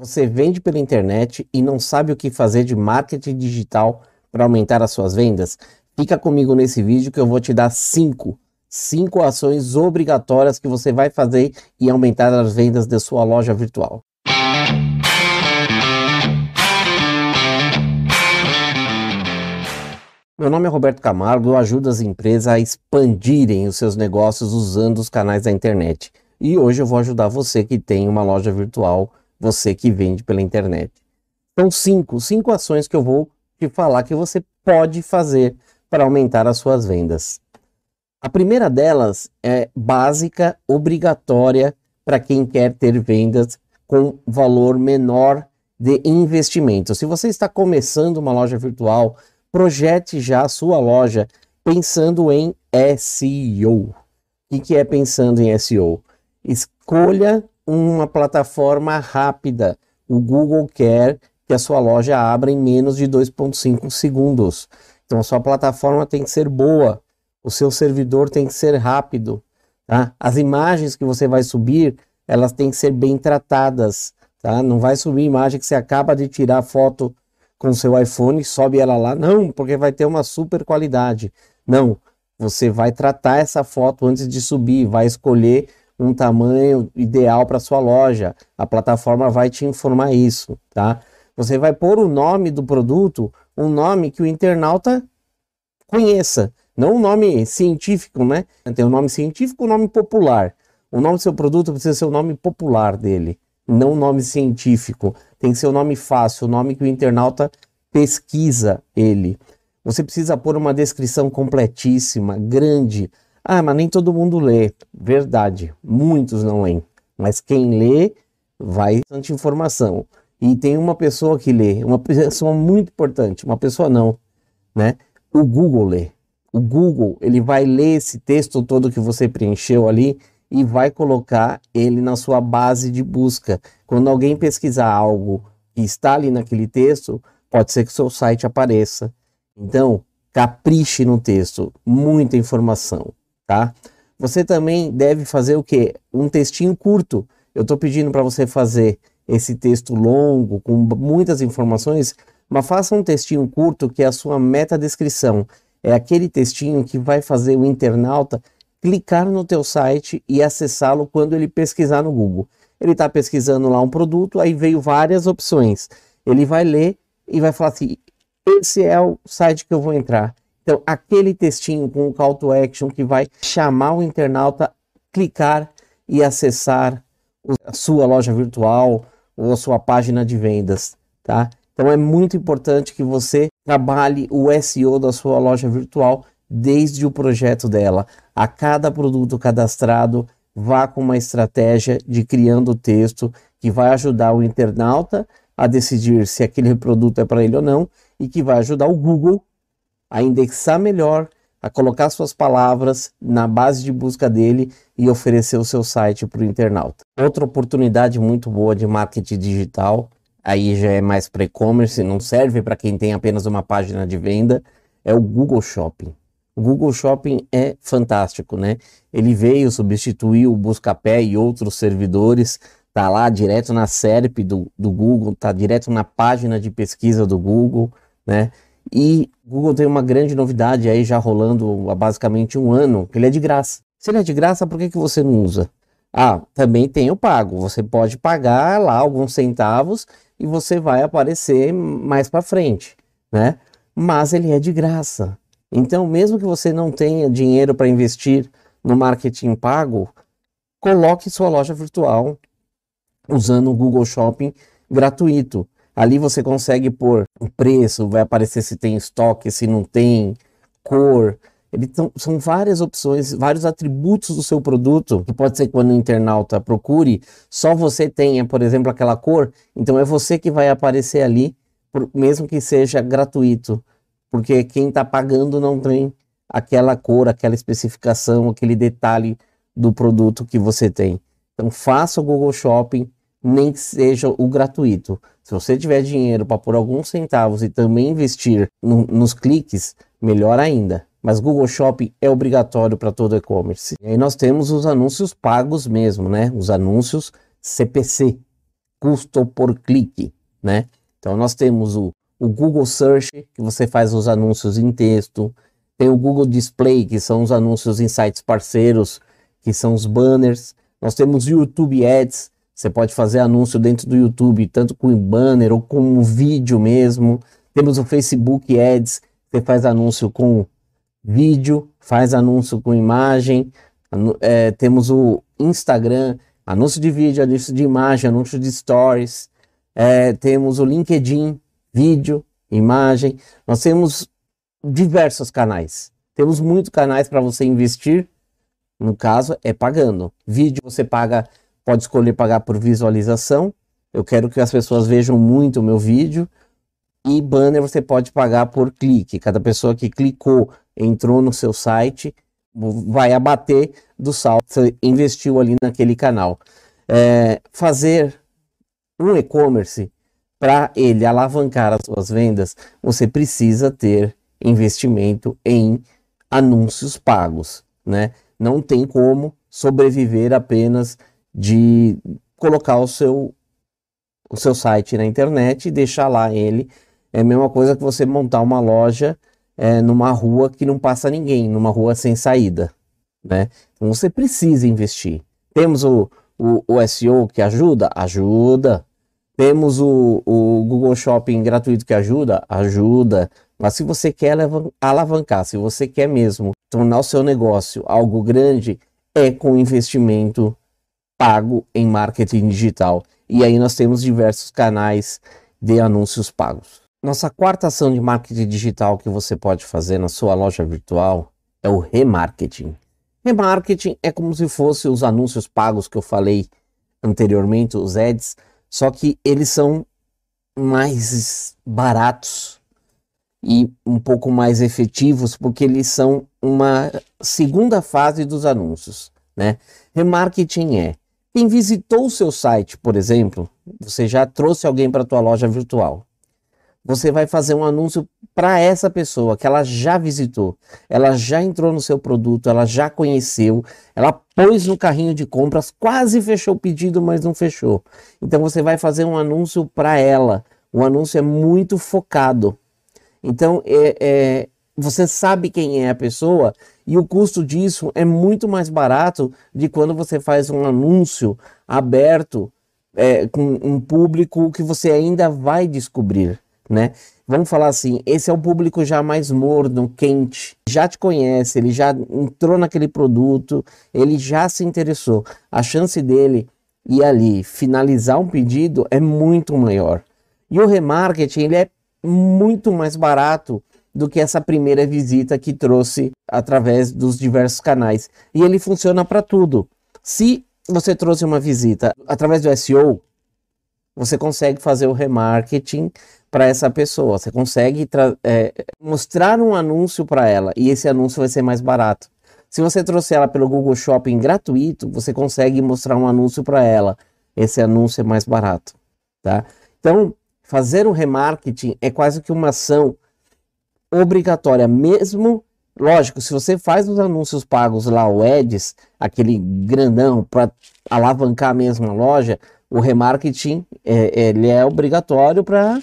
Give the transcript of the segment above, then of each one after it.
Você vende pela internet e não sabe o que fazer de marketing digital para aumentar as suas vendas? Fica comigo nesse vídeo que eu vou te dar cinco, cinco ações obrigatórias que você vai fazer e aumentar as vendas da sua loja virtual. Meu nome é Roberto Camargo, eu ajudo as empresas a expandirem os seus negócios usando os canais da internet. E hoje eu vou ajudar você que tem uma loja virtual você que vende pela internet. São cinco, cinco ações que eu vou te falar que você pode fazer para aumentar as suas vendas. A primeira delas é básica, obrigatória para quem quer ter vendas com valor menor de investimento. Se você está começando uma loja virtual, projete já a sua loja pensando em SEO. O que é pensando em SEO? Escolha uma plataforma rápida. O Google quer que a sua loja abra em menos de 2,5 segundos. Então a sua plataforma tem que ser boa, o seu servidor tem que ser rápido. Tá? As imagens que você vai subir, elas têm que ser bem tratadas. Tá? Não vai subir imagem que você acaba de tirar foto com seu iPhone, sobe ela lá. Não, porque vai ter uma super qualidade. Não, você vai tratar essa foto antes de subir, vai escolher um tamanho ideal para sua loja. A plataforma vai te informar isso, tá? Você vai pôr o nome do produto, um nome que o internauta conheça, não um nome científico, né? Tem um nome científico, um nome popular. O nome do seu produto precisa ser o nome popular dele, não um nome científico. Tem que ser o um nome fácil, o um nome que o internauta pesquisa ele. Você precisa pôr uma descrição completíssima, grande, ah, mas nem todo mundo lê. Verdade, muitos não leem. Mas quem lê vai bastante informação. E tem uma pessoa que lê, uma pessoa muito importante, uma pessoa não, né? O Google lê. O Google, ele vai ler esse texto todo que você preencheu ali e vai colocar ele na sua base de busca. Quando alguém pesquisar algo que está ali naquele texto, pode ser que seu site apareça. Então, capriche no texto, muita informação tá? Você também deve fazer o que? Um textinho curto. Eu estou pedindo para você fazer esse texto longo, com muitas informações, mas faça um textinho curto que é a sua meta descrição. É aquele textinho que vai fazer o internauta clicar no teu site e acessá-lo quando ele pesquisar no Google. Ele está pesquisando lá um produto, aí veio várias opções. Ele vai ler e vai falar assim: esse é o site que eu vou entrar. Então, aquele textinho com o call to action que vai chamar o internauta clicar e acessar a sua loja virtual ou a sua página de vendas, tá? Então é muito importante que você trabalhe o SEO da sua loja virtual desde o projeto dela. A cada produto cadastrado, vá com uma estratégia de criando texto que vai ajudar o internauta a decidir se aquele produto é para ele ou não e que vai ajudar o Google a indexar melhor, a colocar suas palavras na base de busca dele e oferecer o seu site para o internauta. Outra oportunidade muito boa de marketing digital, aí já é mais para e-commerce, não serve para quem tem apenas uma página de venda, é o Google Shopping. O Google Shopping é fantástico, né? Ele veio substituir o Buscapé e outros servidores, tá lá direto na SERP do, do Google, tá direto na página de pesquisa do Google, né? E o Google tem uma grande novidade aí já rolando há basicamente um ano, que ele é de graça. Se ele é de graça, por que, que você não usa? Ah, também tem o pago. Você pode pagar lá alguns centavos e você vai aparecer mais para frente, né? Mas ele é de graça. Então, mesmo que você não tenha dinheiro para investir no marketing pago, coloque sua loja virtual usando o Google Shopping gratuito. Ali você consegue pôr o preço, vai aparecer se tem estoque, se não tem, cor. Ele tão, são várias opções, vários atributos do seu produto, que pode ser que quando o internauta procure, só você tenha, por exemplo, aquela cor, então é você que vai aparecer ali, por, mesmo que seja gratuito, porque quem está pagando não tem aquela cor, aquela especificação, aquele detalhe do produto que você tem. Então faça o Google Shopping, nem que seja o gratuito. Se você tiver dinheiro para pôr alguns centavos e também investir no, nos cliques, melhor ainda. Mas Google Shopping é obrigatório para todo e-commerce. E aí nós temos os anúncios pagos mesmo, né? Os anúncios CPC. custo por clique, né? Então nós temos o, o Google Search, que você faz os anúncios em texto, tem o Google Display, que são os anúncios em sites parceiros, que são os banners. Nós temos o YouTube Ads, você pode fazer anúncio dentro do YouTube, tanto com banner ou com um vídeo mesmo. Temos o Facebook Ads, você faz anúncio com vídeo, faz anúncio com imagem. É, temos o Instagram, anúncio de vídeo, anúncio de imagem, anúncio de stories. É, temos o LinkedIn, vídeo, imagem. Nós temos diversos canais. Temos muitos canais para você investir. No caso, é pagando. Vídeo você paga, pode escolher pagar por visualização. Eu quero que as pessoas vejam muito o meu vídeo. E banner você pode pagar por clique. Cada pessoa que clicou, entrou no seu site, vai abater do saldo você investiu ali naquele canal. É, fazer um e-commerce para ele alavancar as suas vendas, você precisa ter investimento em anúncios pagos, né? Não tem como sobreviver apenas de colocar o seu o seu site na internet e deixar lá ele. É a mesma coisa que você montar uma loja é, numa rua que não passa ninguém, numa rua sem saída, né? Então você precisa investir. Temos o, o, o SEO que ajuda? Ajuda. Temos o, o Google Shopping gratuito que ajuda? Ajuda. Mas se você quer alavancar, se você quer mesmo tornar o seu negócio algo grande, é com investimento pago em marketing digital. E aí nós temos diversos canais de anúncios pagos. Nossa quarta ação de marketing digital que você pode fazer na sua loja virtual é o remarketing. Remarketing é como se fosse os anúncios pagos que eu falei anteriormente, os ads, só que eles são mais baratos e um pouco mais efetivos porque eles são uma segunda fase dos anúncios, né? Remarketing é quem visitou o seu site, por exemplo, você já trouxe alguém para a tua loja virtual. Você vai fazer um anúncio para essa pessoa que ela já visitou, ela já entrou no seu produto, ela já conheceu, ela pôs no carrinho de compras, quase fechou o pedido, mas não fechou. Então você vai fazer um anúncio para ela. O anúncio é muito focado. Então é, é, você sabe quem é a pessoa e o custo disso é muito mais barato de quando você faz um anúncio aberto é, com um público que você ainda vai descobrir né? Vamos falar assim, esse é o público já mais morno, quente, já te conhece, ele já entrou naquele produto, ele já se interessou. A chance dele ir ali finalizar um pedido é muito maior. E o remarketing, ele é muito mais barato do que essa primeira visita que trouxe através dos diversos canais. E ele funciona para tudo. Se você trouxe uma visita através do SEO, você consegue fazer o remarketing para essa pessoa. Você consegue é, mostrar um anúncio para ela e esse anúncio vai ser mais barato. Se você trouxer ela pelo Google Shopping gratuito, você consegue mostrar um anúncio para ela. Esse anúncio é mais barato, tá? Então, fazer o remarketing é quase que uma ação obrigatória, mesmo Lógico, se você faz os anúncios pagos lá, o Ads, aquele grandão para alavancar mesmo a loja, o remarketing é, ele é obrigatório para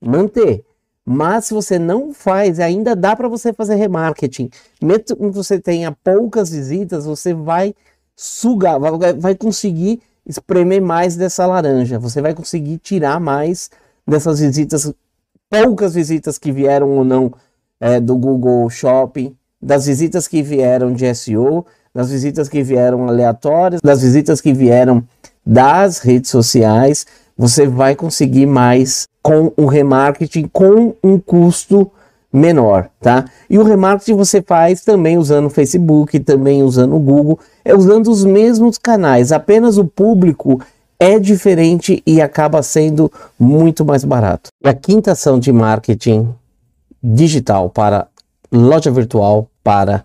manter. Mas se você não faz, ainda dá para você fazer remarketing. Mesmo que você tenha poucas visitas, você vai sugar, vai, vai conseguir espremer mais dessa laranja. Você vai conseguir tirar mais dessas visitas, poucas visitas que vieram ou não é, do Google Shopping, das visitas que vieram de SEO, das visitas que vieram aleatórias, das visitas que vieram das redes sociais você vai conseguir mais com o remarketing com um custo menor, tá? E o remarketing você faz também usando o Facebook, também usando o Google, é usando os mesmos canais, apenas o público é diferente e acaba sendo muito mais barato. A quinta ação de marketing digital para loja virtual, para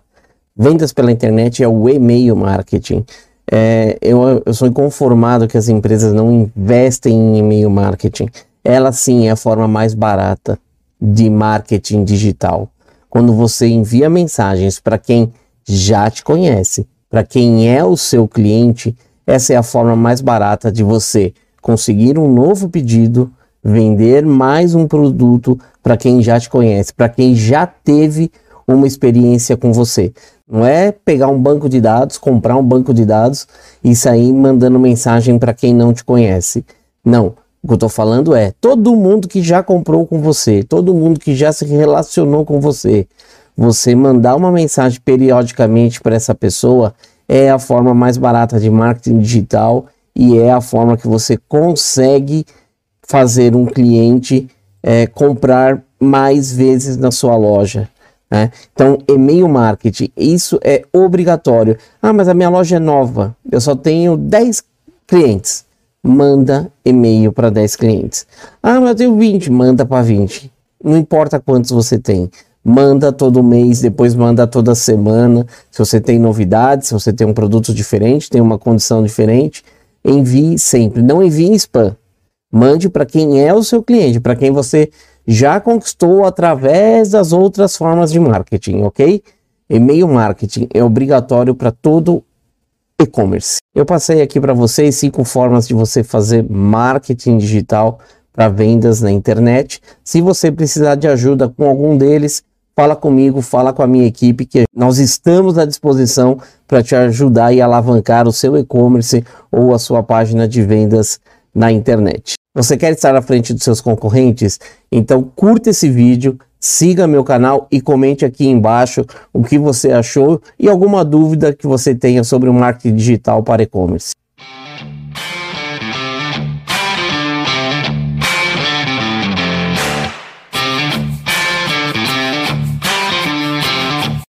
vendas pela internet é o e-mail marketing. É, eu, eu sou inconformado que as empresas não investem em e-mail marketing. Ela sim é a forma mais barata de marketing digital. Quando você envia mensagens para quem já te conhece, para quem é o seu cliente, essa é a forma mais barata de você conseguir um novo pedido, vender mais um produto para quem já te conhece, para quem já teve uma experiência com você. Não é pegar um banco de dados, comprar um banco de dados e sair mandando mensagem para quem não te conhece. Não. O que eu estou falando é todo mundo que já comprou com você, todo mundo que já se relacionou com você, você mandar uma mensagem periodicamente para essa pessoa é a forma mais barata de marketing digital e é a forma que você consegue fazer um cliente é, comprar mais vezes na sua loja. Né? Então, e-mail marketing, isso é obrigatório. Ah, mas a minha loja é nova, eu só tenho 10 clientes. Manda e-mail para 10 clientes. Ah, mas eu tenho 20, manda para 20. Não importa quantos você tem manda todo mês, depois manda toda semana. Se você tem novidades, se você tem um produto diferente, tem uma condição diferente, envie sempre. Não envie spam. Mande para quem é o seu cliente, para quem você já conquistou através das outras formas de marketing, ok? E-mail marketing é obrigatório para todo e-commerce. Eu passei aqui para vocês cinco formas de você fazer marketing digital para vendas na internet. Se você precisar de ajuda com algum deles, fala comigo, fala com a minha equipe, que nós estamos à disposição para te ajudar e alavancar o seu e-commerce ou a sua página de vendas na internet. Você quer estar à frente dos seus concorrentes? Então curta esse vídeo, siga meu canal e comente aqui embaixo o que você achou e alguma dúvida que você tenha sobre o marketing digital para e-commerce.